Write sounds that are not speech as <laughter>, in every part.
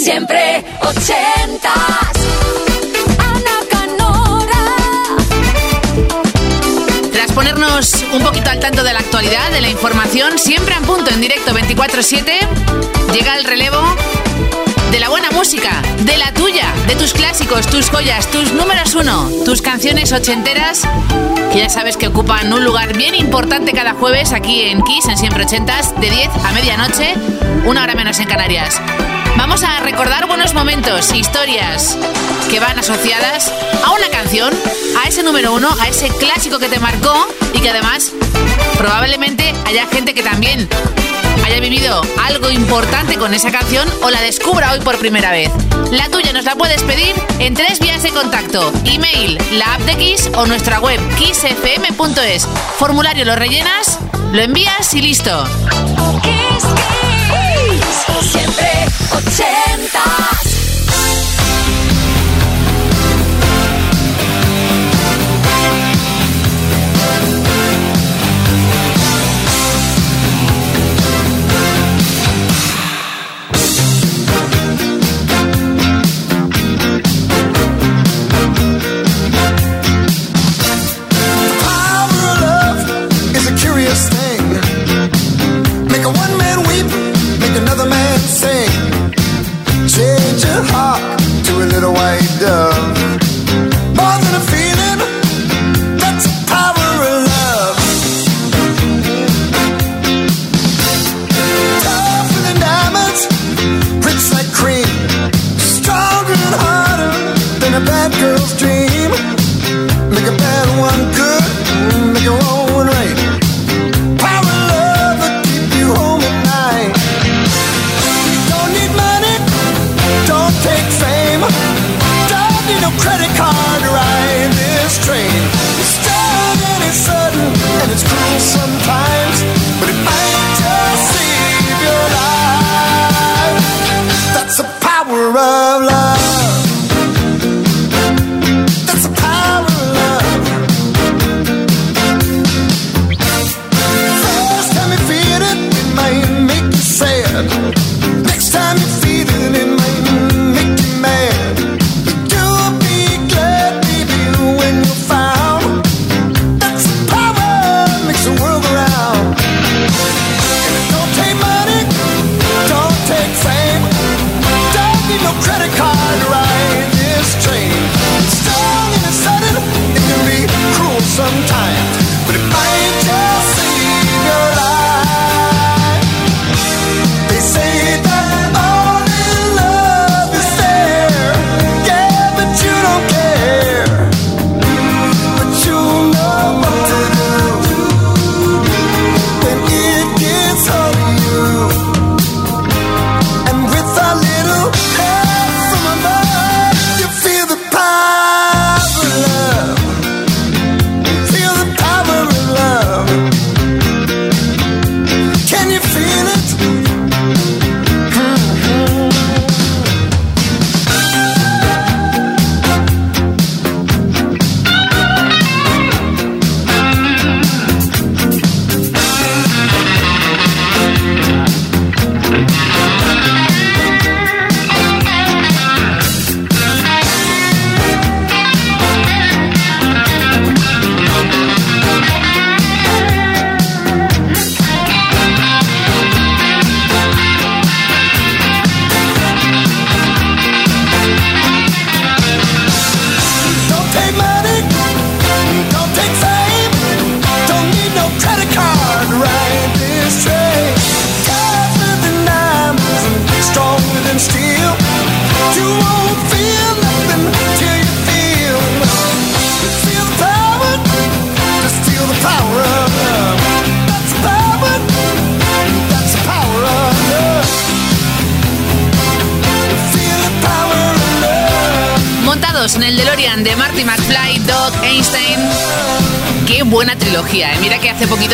Siempre ochentas. Ana Canora. Tras ponernos un poquito al tanto de la actualidad, de la información, siempre en punto en directo 24-7, llega el relevo de la buena música, de la tuya, de tus clásicos, tus joyas, tus números uno, tus canciones ochenteras, que ya sabes que ocupan un lugar bien importante cada jueves aquí en Kiss, en Siempre Ochentas, de 10 a medianoche, una hora menos en Canarias. Vamos a recordar buenos momentos, historias que van asociadas a una canción, a ese número uno, a ese clásico que te marcó y que además probablemente haya gente que también haya vivido algo importante con esa canción o la descubra hoy por primera vez. La tuya nos la puedes pedir en tres vías de contacto: email, la app de Kiss o nuestra web kissfm.es. Formulario lo rellenas, lo envías y listo. Kiss, Kiss. Siempre 80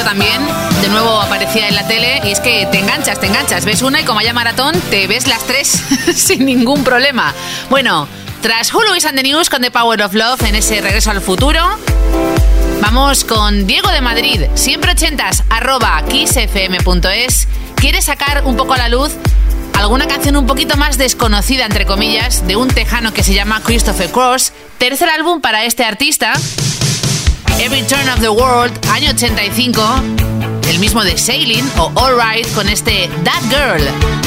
también de nuevo aparecía en la tele y es que te enganchas, te enganchas. Ves una y como haya maratón, te ves las tres <laughs> sin ningún problema. Bueno, tras Hulu is and the News con The Power of Love en ese regreso al futuro, vamos con Diego de Madrid, siempre ochentas, arroba kissfm.es. Quiere sacar un poco a la luz alguna canción un poquito más desconocida, entre comillas, de un tejano que se llama Christopher Cross. Tercer álbum para este artista, Every Turn of the World, año 85. El mismo de Sailing o Alright con este That Girl.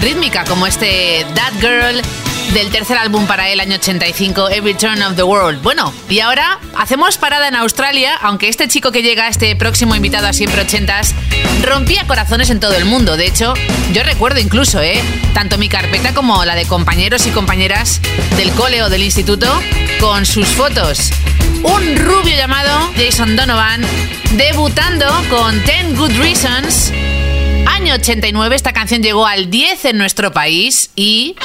Rítmica como este That Girl del tercer álbum para el año 85, Every Turn of the World. Bueno, y ahora hacemos parada en Australia, aunque este chico que llega, este próximo invitado a Siempre Ochentas, rompía corazones en todo el mundo. De hecho, yo recuerdo incluso, ¿eh? Tanto mi carpeta como la de compañeros y compañeras del cole o del instituto, con sus fotos. Un rubio llamado Jason Donovan, debutando con 10 Good Reasons año 89 esta canción llegó al 10 en nuestro país y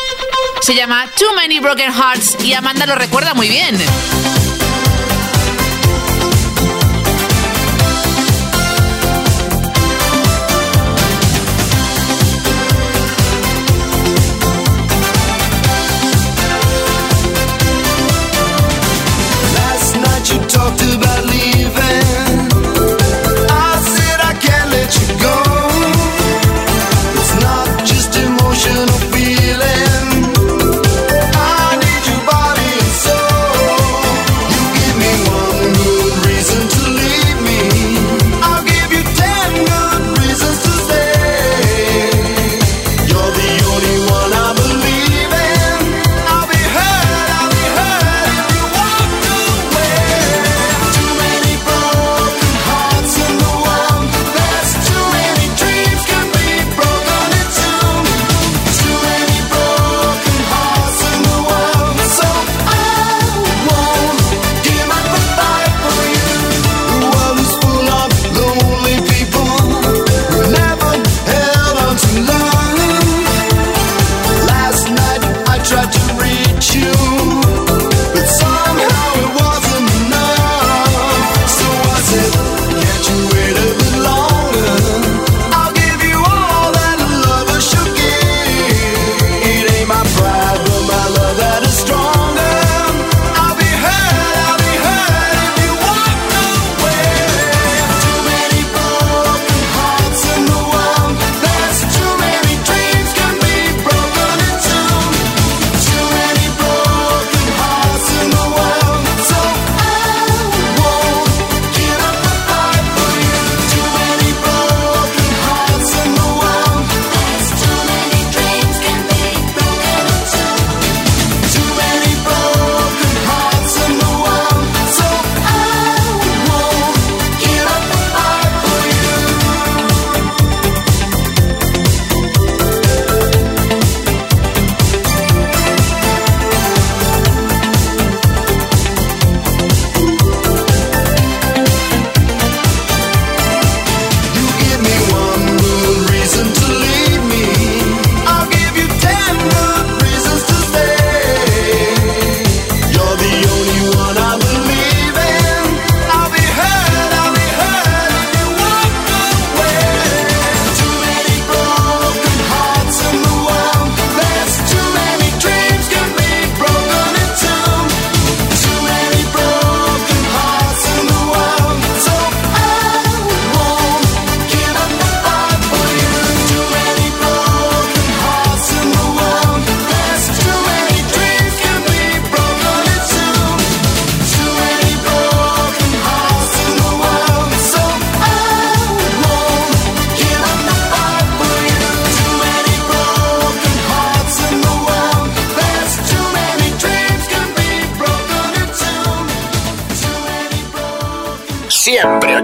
se llama Too Many Broken Hearts y Amanda lo recuerda muy bien.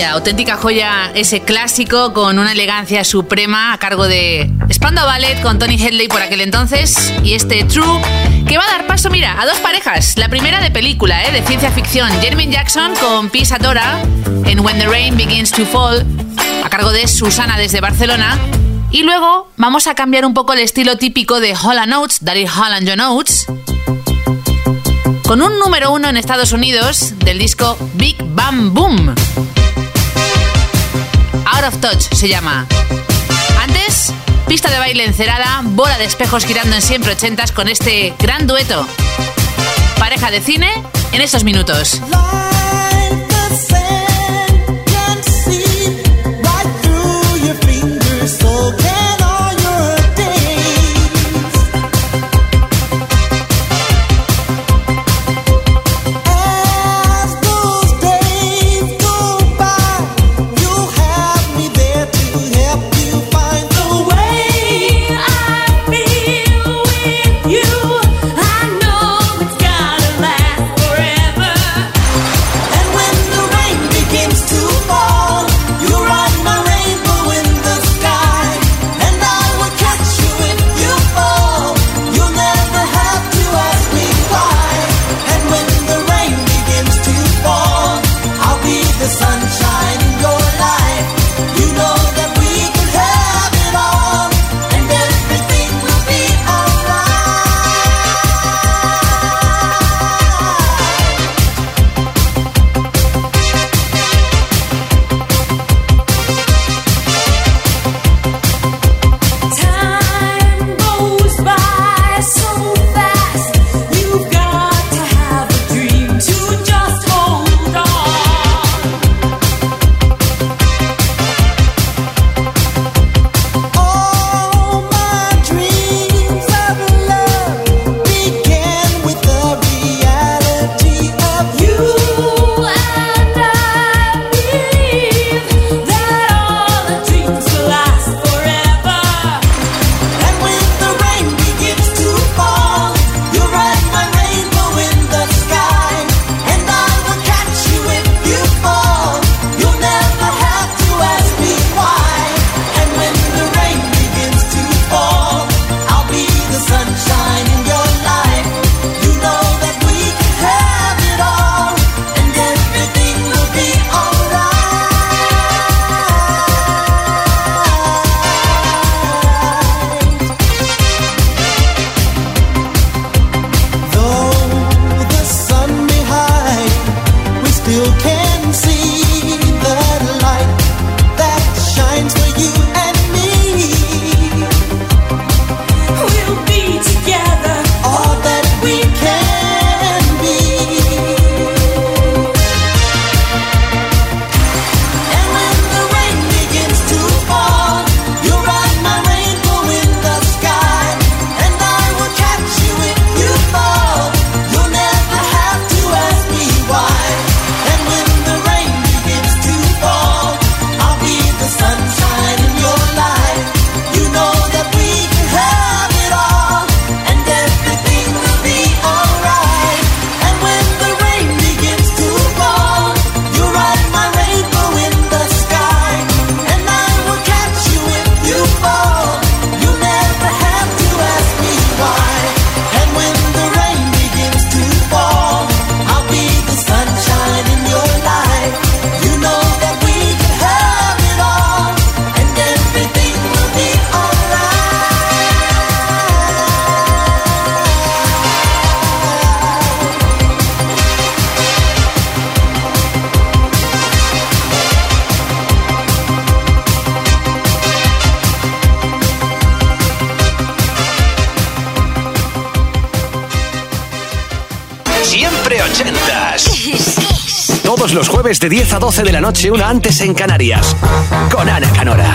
joya, auténtica joya ese clásico con una elegancia suprema a cargo de Spandau Ballet con Tony Headley por aquel entonces y este True que va a dar paso, mira, a dos parejas. La primera de película, ¿eh? de ciencia ficción, Jermaine Jackson con Pisa Dora en When the Rain Begins to Fall a cargo de Susana desde Barcelona. Y luego vamos a cambiar un poco el estilo típico de Holland Oates, Daryl Holland John Oates con un número uno en Estados Unidos del disco Big Bam Boom. Of Touch se llama. Antes, pista de baile encerada, bola de espejos girando en siempre ochentas con este gran dueto. Pareja de cine en estos minutos. de la noche, una antes en Canarias, con Ana Canora.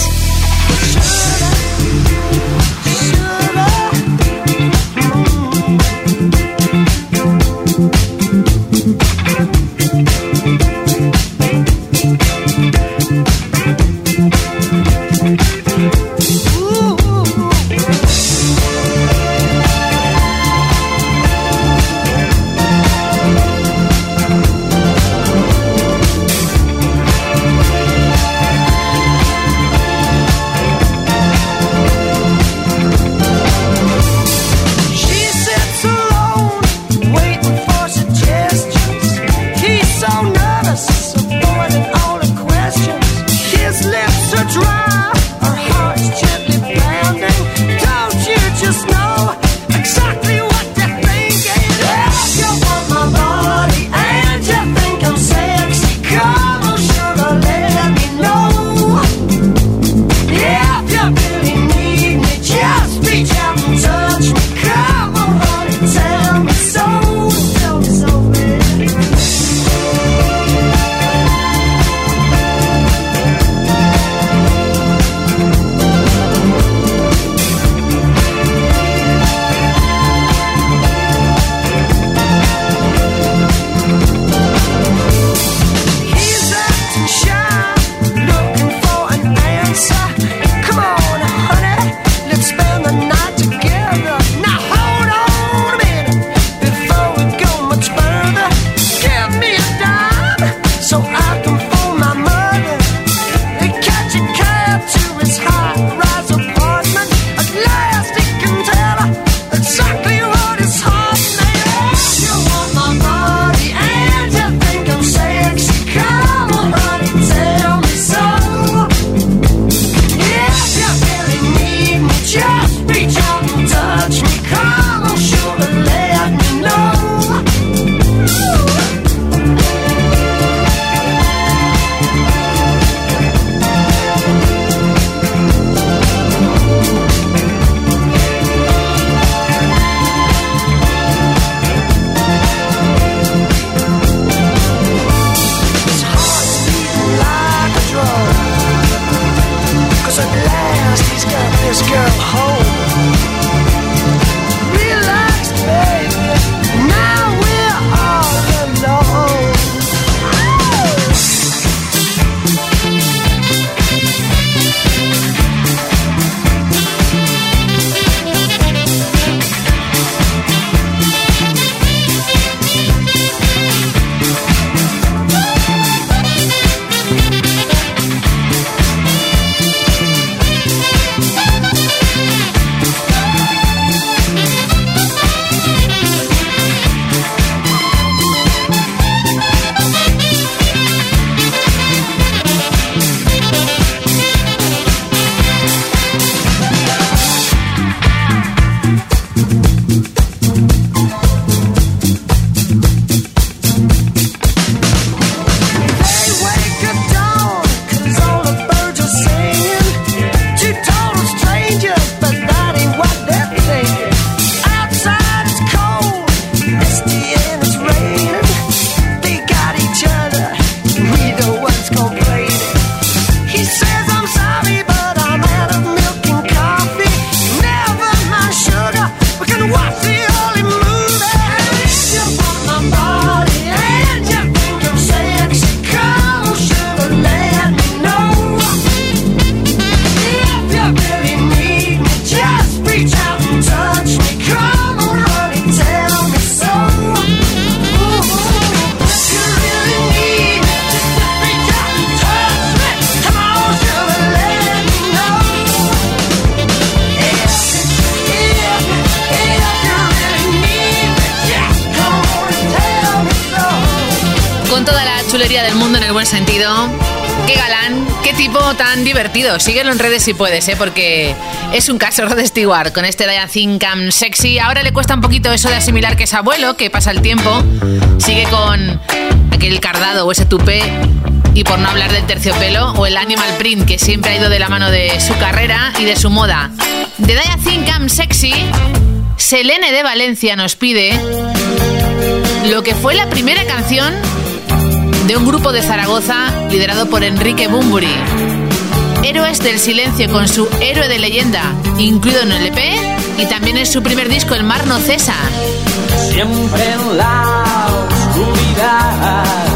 chulería del mundo en el buen sentido. Qué galán, qué tipo tan divertido. Síguelo en redes si puedes, ¿eh? porque es un caso <laughs> de Stewart con este Daya Cam sexy. Ahora le cuesta un poquito eso de asimilar que es abuelo, que pasa el tiempo. Sigue con aquel cardado o ese tupé y por no hablar del terciopelo o el animal print que siempre ha ido de la mano de su carrera y de su moda. De Daya Cam sexy, Selene de Valencia nos pide lo que fue la primera canción de un grupo de Zaragoza liderado por Enrique Bumburi. Héroes del Silencio con su Héroe de Leyenda, incluido en el EP y también en su primer disco El Mar No Cesa. Siempre en la oscuridad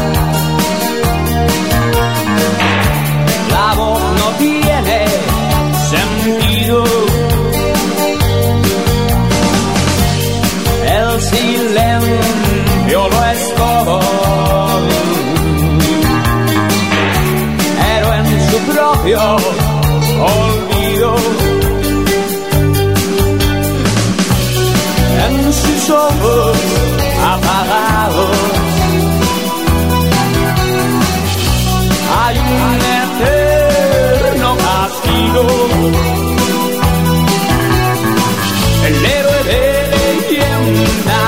olvido. En sus ojos apagados hay un eterno castigo. El héroe de leyenda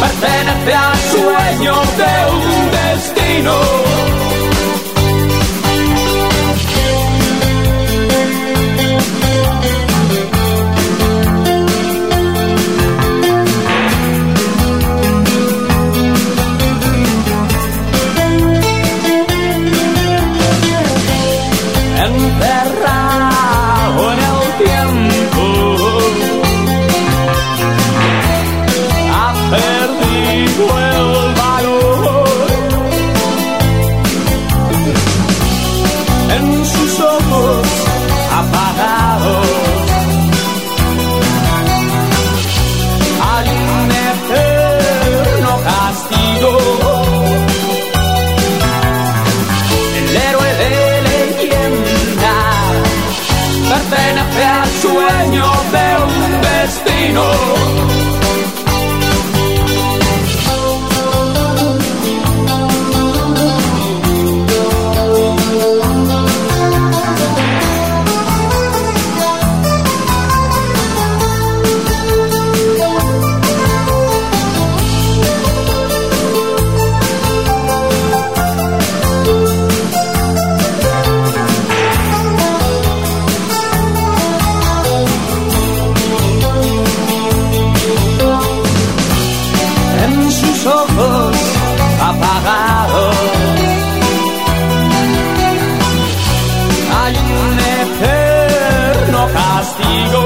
pertenece al sueño de un destino. castigo.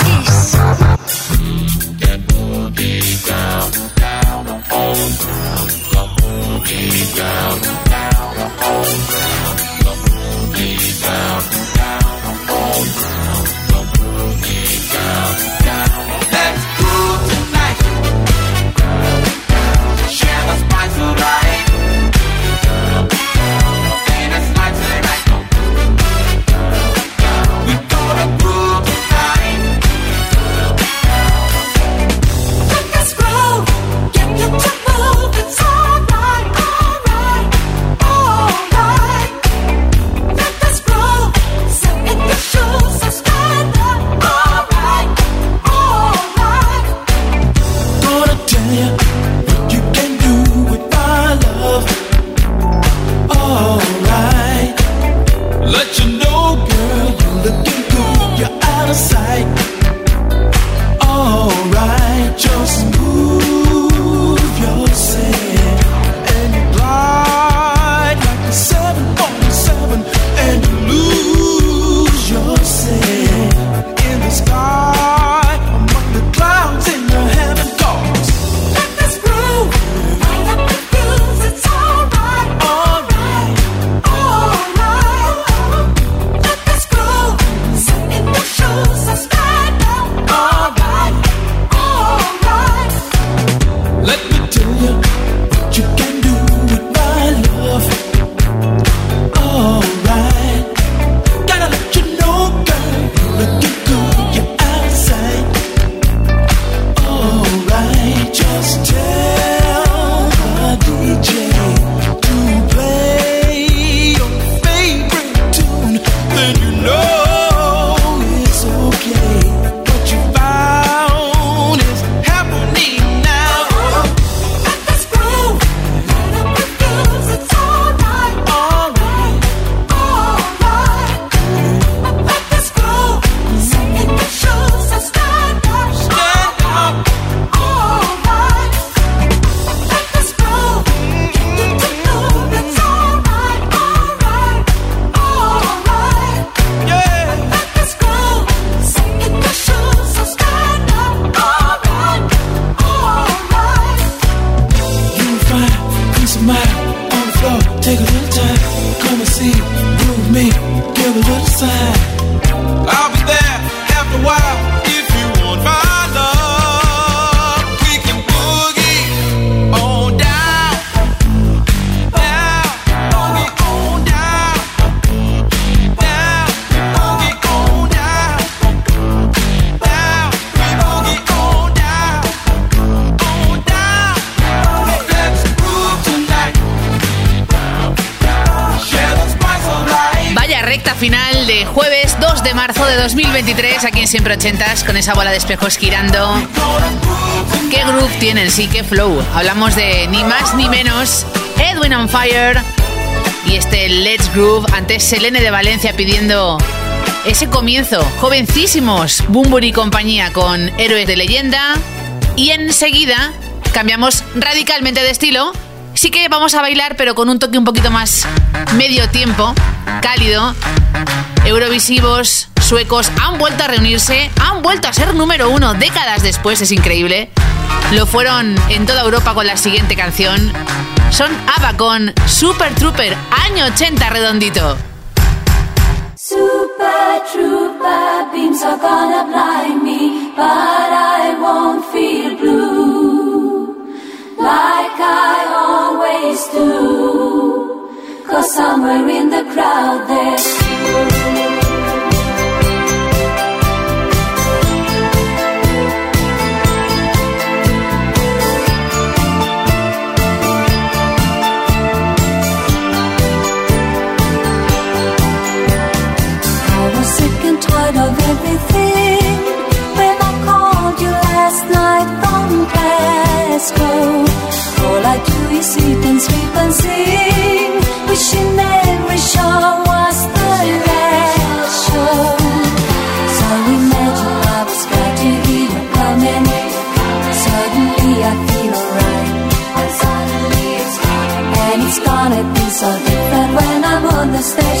2023 aquí en Siempre Ochentas con esa bola de espejos girando. ¿Qué groove tienen? Sí, qué flow. Hablamos de ni más ni menos Edwin on Fire y este Let's Groove. Antes Selene de Valencia pidiendo ese comienzo. Jovencísimos, Bumbur y compañía con Héroes de Leyenda. Y enseguida cambiamos radicalmente de estilo Sí que vamos a bailar, pero con un toque un poquito más medio tiempo, cálido. Eurovisivos suecos han vuelto a reunirse, han vuelto a ser número uno décadas después, es increíble. Lo fueron en toda Europa con la siguiente canción. Son ABBA con Super Trooper, año 80 redondito. Super Trooper beams are gonna blind me, but I won't feel blue. like I always do. Cause somewhere in the crowd there's Glasgow. All I do is sit and sleep and sing, wishing every show was the last show. So imagine I was glad to hear you coming. Suddenly I feel alright. And suddenly. And it's gonna be so different when I'm on the stage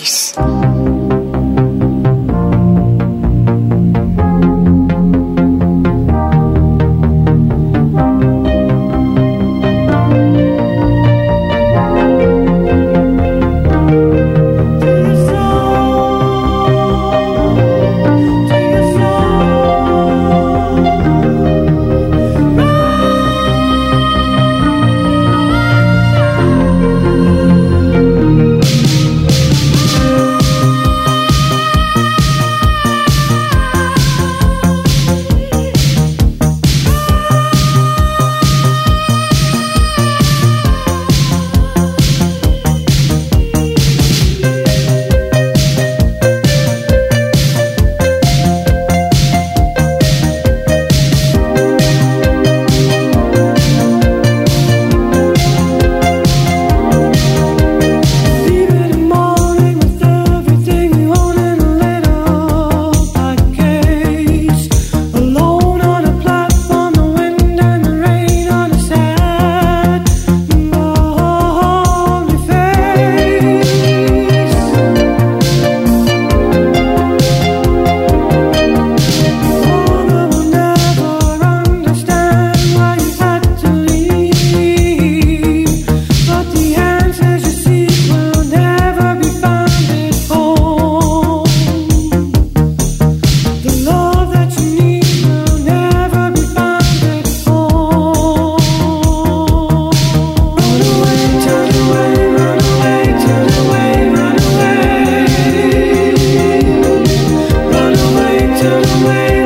away.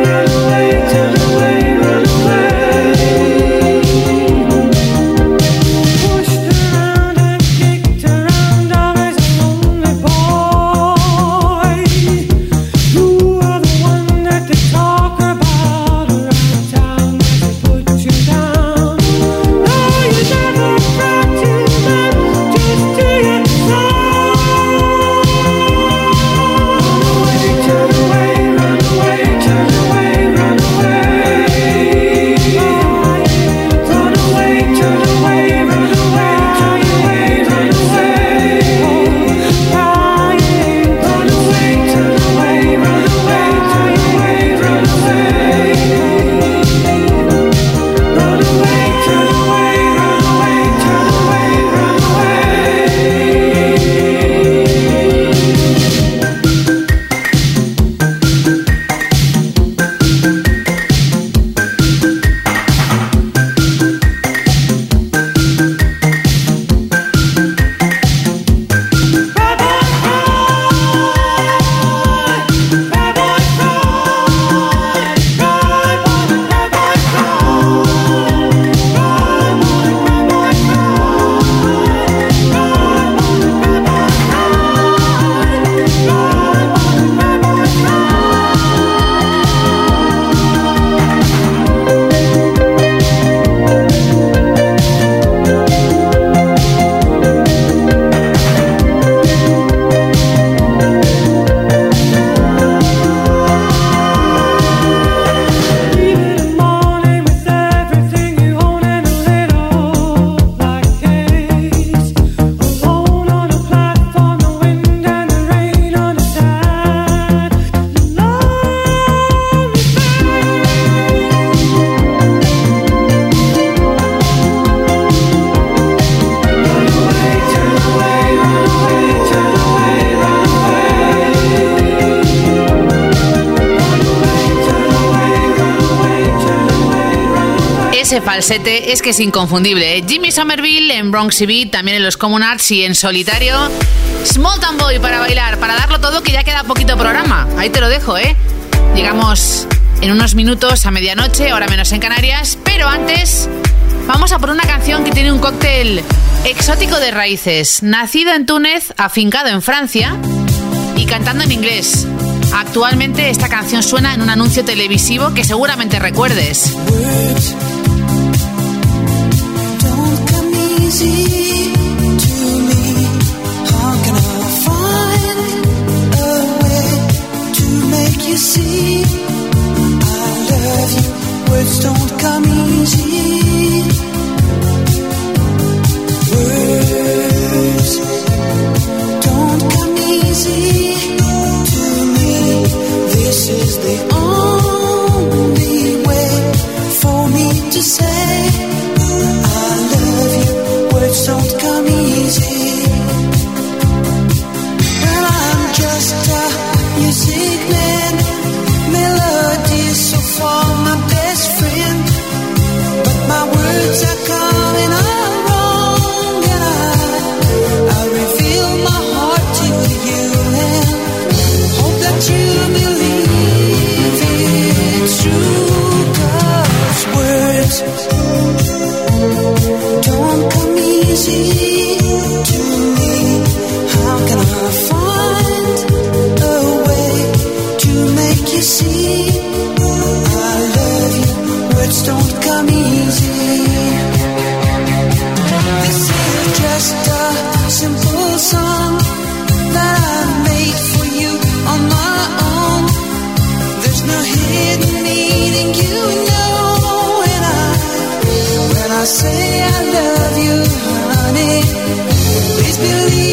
Falsete es que es inconfundible. ¿eh? Jimmy Somerville en Bronx Beat, también en los Common Arts y en solitario. Small Town Boy para bailar, para darlo todo, que ya queda poquito programa. Ahí te lo dejo, ¿eh? Llegamos en unos minutos a medianoche, ahora menos en Canarias, pero antes vamos a por una canción que tiene un cóctel exótico de raíces. Nacido en Túnez, afincado en Francia y cantando en inglés. Actualmente esta canción suena en un anuncio televisivo que seguramente recuerdes. See into me, how can I find a way to make you see? I love you? Words don't come easy. Music man. Say I love you, honey, please believe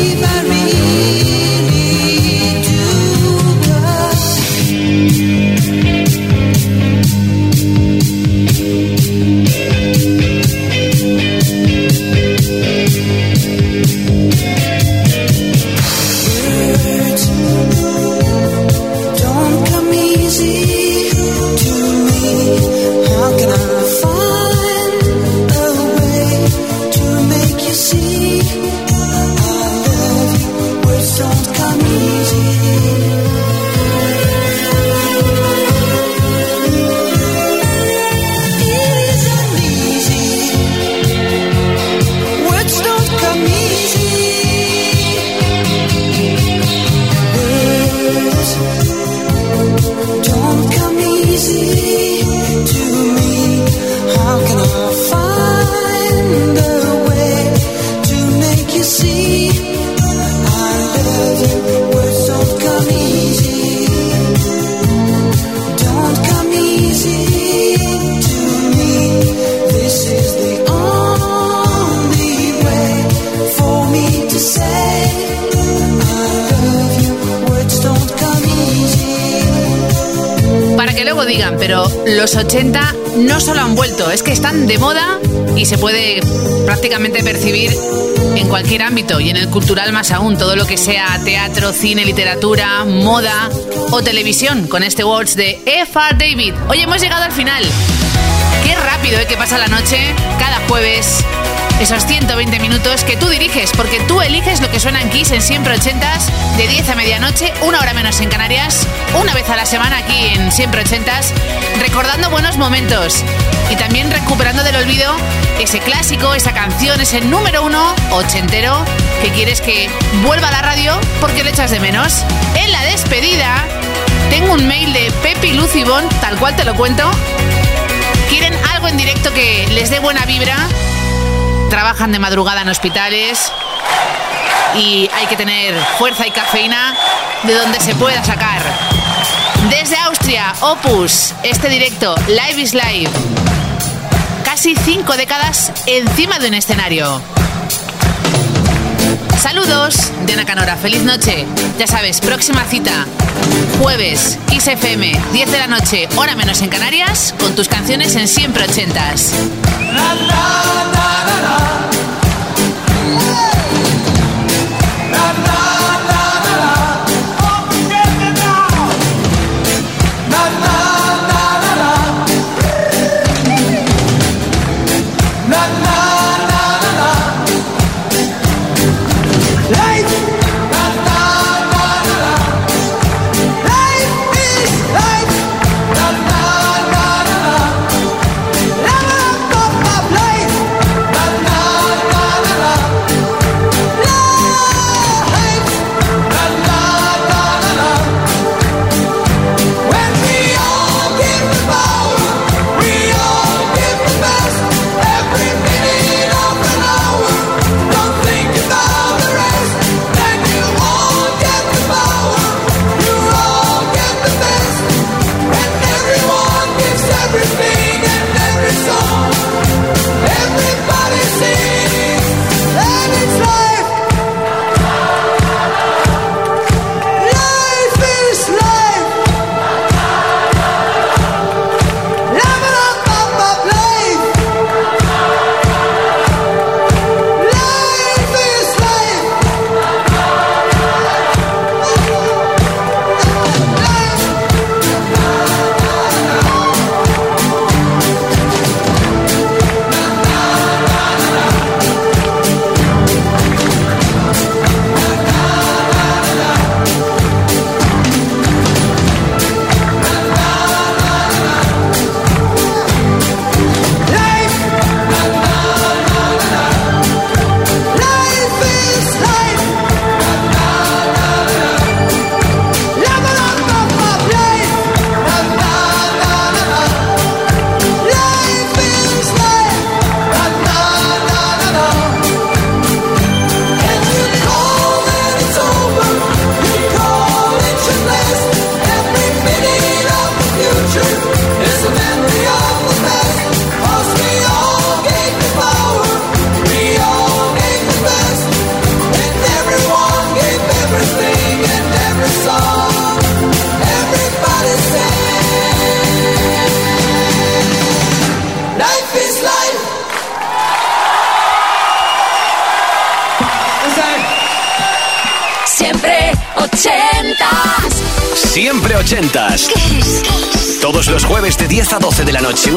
80 no solo han vuelto, es que están de moda y se puede prácticamente percibir en cualquier ámbito y en el cultural más aún, todo lo que sea teatro, cine, literatura, moda o televisión con este Words de F.R. David. Hoy hemos llegado al final. Qué rápido ¿eh? que pasa la noche cada jueves. Esos 120 minutos que tú diriges, porque tú eliges lo que suena en Kiss en Siempre 80s, de 10 a medianoche, una hora menos en Canarias, una vez a la semana aquí en Siempre 80s, recordando buenos momentos y también recuperando del olvido ese clásico, esa canción, ese número uno ochentero que quieres que vuelva a la radio porque le echas de menos. En la despedida, tengo un mail de Pepi Lucibón, tal cual te lo cuento, quieren algo en directo que les dé buena vibra, trabajan de madrugada en hospitales y hay que tener fuerza y cafeína de donde se pueda sacar. Desde Austria, Opus, este directo, Live is Live. Casi cinco décadas encima de un escenario. Saludos, Diana Canora, feliz noche. Ya sabes, próxima cita, jueves, Kiss FM, 10 de la noche, hora menos en Canarias, con tus canciones en siempre ochentas.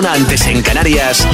Antes en Canarias,